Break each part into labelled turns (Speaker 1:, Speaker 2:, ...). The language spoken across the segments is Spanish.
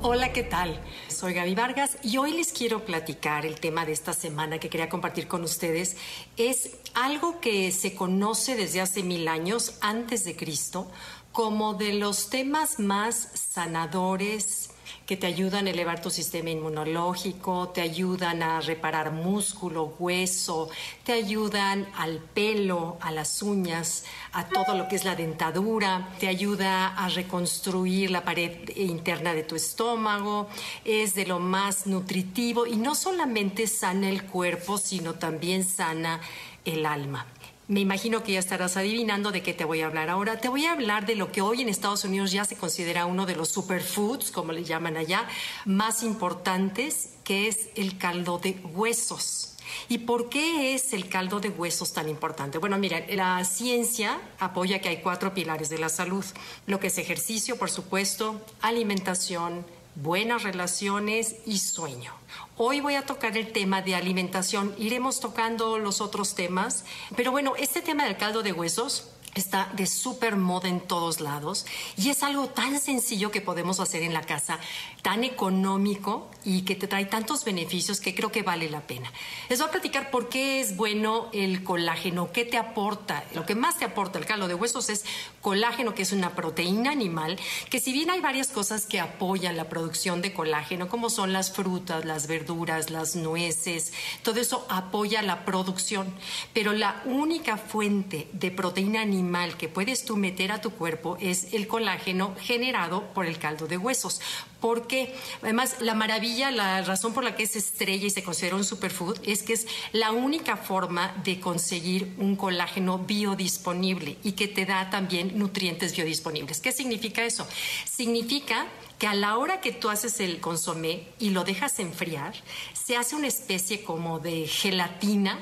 Speaker 1: Hola, ¿qué tal? Soy Gaby Vargas y hoy les quiero platicar el tema de esta semana que quería compartir con ustedes. Es algo que se conoce desde hace mil años antes de Cristo como de los temas más sanadores, que te ayudan a elevar tu sistema inmunológico, te ayudan a reparar músculo, hueso, te ayudan al pelo, a las uñas, a todo lo que es la dentadura, te ayuda a reconstruir la pared interna de tu estómago, es de lo más nutritivo y no solamente sana el cuerpo, sino también sana el alma. Me imagino que ya estarás adivinando de qué te voy a hablar ahora. Te voy a hablar de lo que hoy en Estados Unidos ya se considera uno de los superfoods, como le llaman allá, más importantes, que es el caldo de huesos. ¿Y por qué es el caldo de huesos tan importante? Bueno, mira, la ciencia apoya que hay cuatro pilares de la salud, lo que es ejercicio, por supuesto, alimentación, buenas relaciones y sueño. Hoy voy a tocar el tema de alimentación, iremos tocando los otros temas, pero bueno, este tema del caldo de huesos está de súper moda en todos lados y es algo tan sencillo que podemos hacer en la casa, tan económico y que te trae tantos beneficios que creo que vale la pena. Les voy a platicar por qué es bueno el colágeno, qué te aporta. Lo que más te aporta el caldo de huesos es colágeno, que es una proteína animal, que si bien hay varias cosas que apoyan la producción de colágeno, como son las frutas, las verduras, las nueces, todo eso apoya la producción, pero la única fuente de proteína animal que puedes tú meter a tu cuerpo es el colágeno generado por el caldo de huesos. Porque además la maravilla, la razón por la que es estrella y se considera un superfood es que es la única forma de conseguir un colágeno biodisponible y que te da también nutrientes biodisponibles. ¿Qué significa eso? Significa que a la hora que tú haces el consomé y lo dejas enfriar, se hace una especie como de gelatina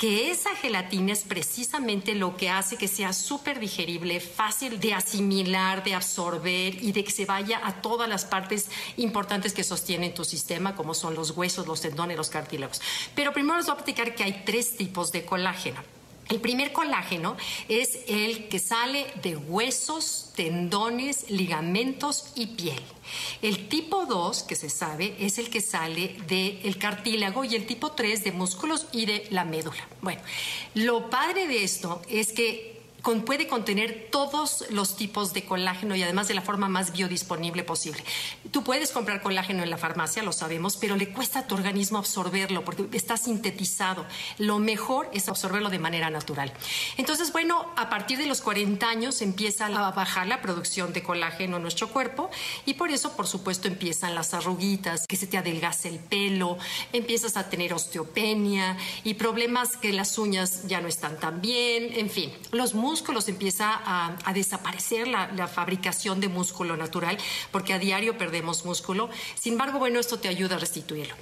Speaker 1: que esa gelatina es precisamente lo que hace que sea súper digerible, fácil de asimilar, de absorber y de que se vaya a todas las partes importantes que sostienen tu sistema, como son los huesos, los tendones, los cartílagos. Pero primero les voy a platicar que hay tres tipos de colágeno. El primer colágeno es el que sale de huesos, tendones, ligamentos y piel. El tipo 2, que se sabe, es el que sale del cartílago y el tipo 3 de músculos y de la médula. Bueno, lo padre de esto es que puede contener todos los tipos de colágeno y además de la forma más biodisponible posible. Tú puedes comprar colágeno en la farmacia, lo sabemos, pero le cuesta a tu organismo absorberlo porque está sintetizado. Lo mejor es absorberlo de manera natural. Entonces, bueno, a partir de los 40 años empieza a bajar la producción de colágeno en nuestro cuerpo y por eso, por supuesto, empiezan las arruguitas, que se te adelgace el pelo, empiezas a tener osteopenia y problemas que las uñas ya no están tan bien, en fin, los músculos, empieza a, desaparecer la, fabricación de músculo natural, porque a diario perdemos músculo. Sin embargo, bueno, esto te ayuda a restituirlo.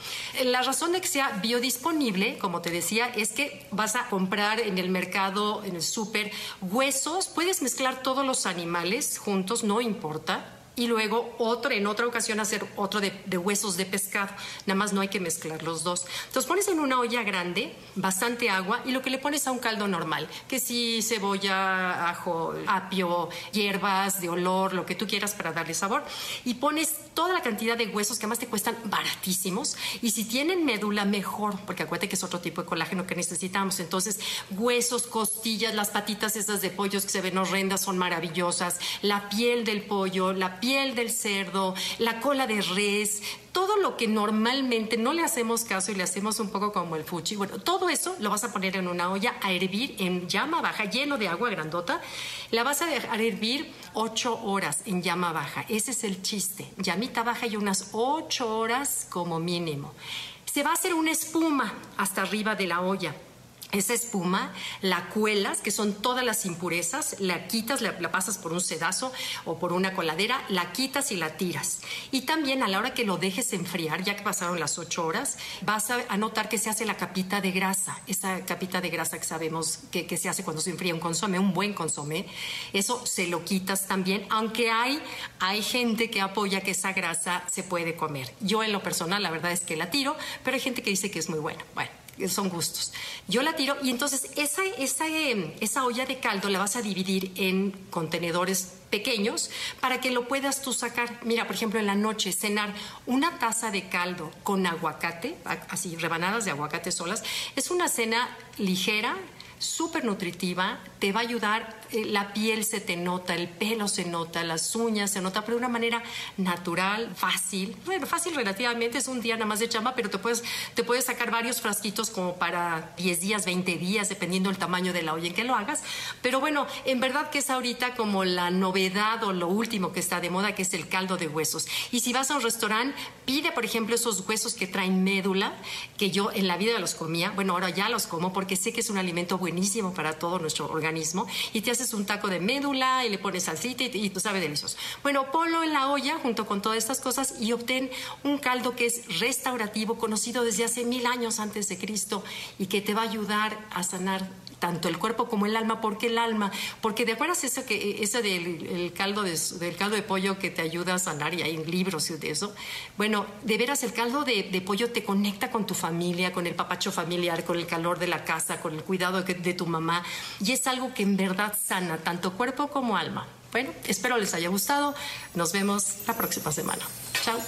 Speaker 1: La razón de que sea biodisponible, como te decía, es que vas a comprar en el mercado, en el súper, huesos, puedes mezclar todos los animales juntos, no importa y luego otro, en otra ocasión hacer otro de, huesos de pescado. Nada más no hay que mezclar los dos. Entonces pones en una olla grande bastante agua y lo que le pones a un caldo normal, que si cebolla, ajo, apio, hierbas de olor, lo que tú quieras para darle sabor. Y pones toda la cantidad de huesos que además te cuestan baratísimos. Y si tienen médula, mejor, porque acuérdate que es otro tipo de colágeno que necesitamos. Entonces, huesos, costillas, las patitas esas de pollos que se ven horrendas son maravillosas, la piel del pollo, la piel piel del cerdo, la cola de res, todo lo que normalmente no le hacemos caso y le hacemos un poco como el fuchi, bueno, todo eso lo vas a poner en una olla a hervir en llama baja, lleno de agua grandota. La vas a dejar hervir ocho horas en llama baja. Ese es el chiste. Llamita baja y unas ocho horas como mínimo. Se va a hacer una espuma hasta arriba de la olla esa espuma la cuelas, que son todas las impurezas, la quitas, la, pasas por un sedazo o por una coladera, la quitas y la tiras. Y también a la hora que lo dejes enfriar, ya que pasaron las ocho horas, vas a, notar que se hace la capita de grasa, esa capita de grasa que sabemos que, que, se hace cuando se enfría un consomé, un buen consomé, eso se lo quitas también, aunque hay, hay gente que apoya que esa grasa se puede comer. Yo en lo personal la verdad es que la tiro, pero hay gente que dice que es muy buena. Bueno, son gustos. Yo la tiro y entonces esa, esa, em, esa olla de caldo la vas a dividir en contenedores pequeños para que lo puedas tú sacar. Mira, por ejemplo, en la noche cenar una taza de caldo con aguacate, así rebanadas de aguacate solas, es una cena ligera, súper nutritiva, te va a ayudar, eh, la piel se te nota, el pelo se nota, las uñas se nota, pero de una manera natural, fácil. Bueno, fácil relativamente, es un día nada más de chamba, pero te puedes, te puedes sacar varios frasquitos como para 10 días, 20 días, dependiendo del tamaño de la olla en que lo hagas. Pero bueno, en verdad que es ahorita como la novedad o lo último que está de moda, que es el caldo de huesos. Y si vas a un restaurante, pide, por ejemplo, esos huesos que traen médula, que yo en la vida los comía. Bueno, ahora ya los como porque sé que es un alimento buenísimo para todo nuestro organismo y te haces un taco de médula y le pones salsita y, y tú sabes delicioso. Bueno, ponlo en la olla junto con todas estas cosas y obtén un caldo que es restaurativo, conocido desde hace mil años antes de Cristo y que te va a ayudar a sanar tanto el cuerpo como el alma. ¿Por qué el alma? Porque de acuerdo eso que ese del caldo de, del caldo de pollo que te ayuda a sanar y hay libros y de eso. Bueno, de veras el caldo de, pollo te conecta con tu familia, con el papacho familiar, con el calor de la casa, con el cuidado de, de tu mamá y es algo que en verdad sana tanto cuerpo como alma. Bueno, espero les haya gustado. Nos vemos la próxima semana. Chao.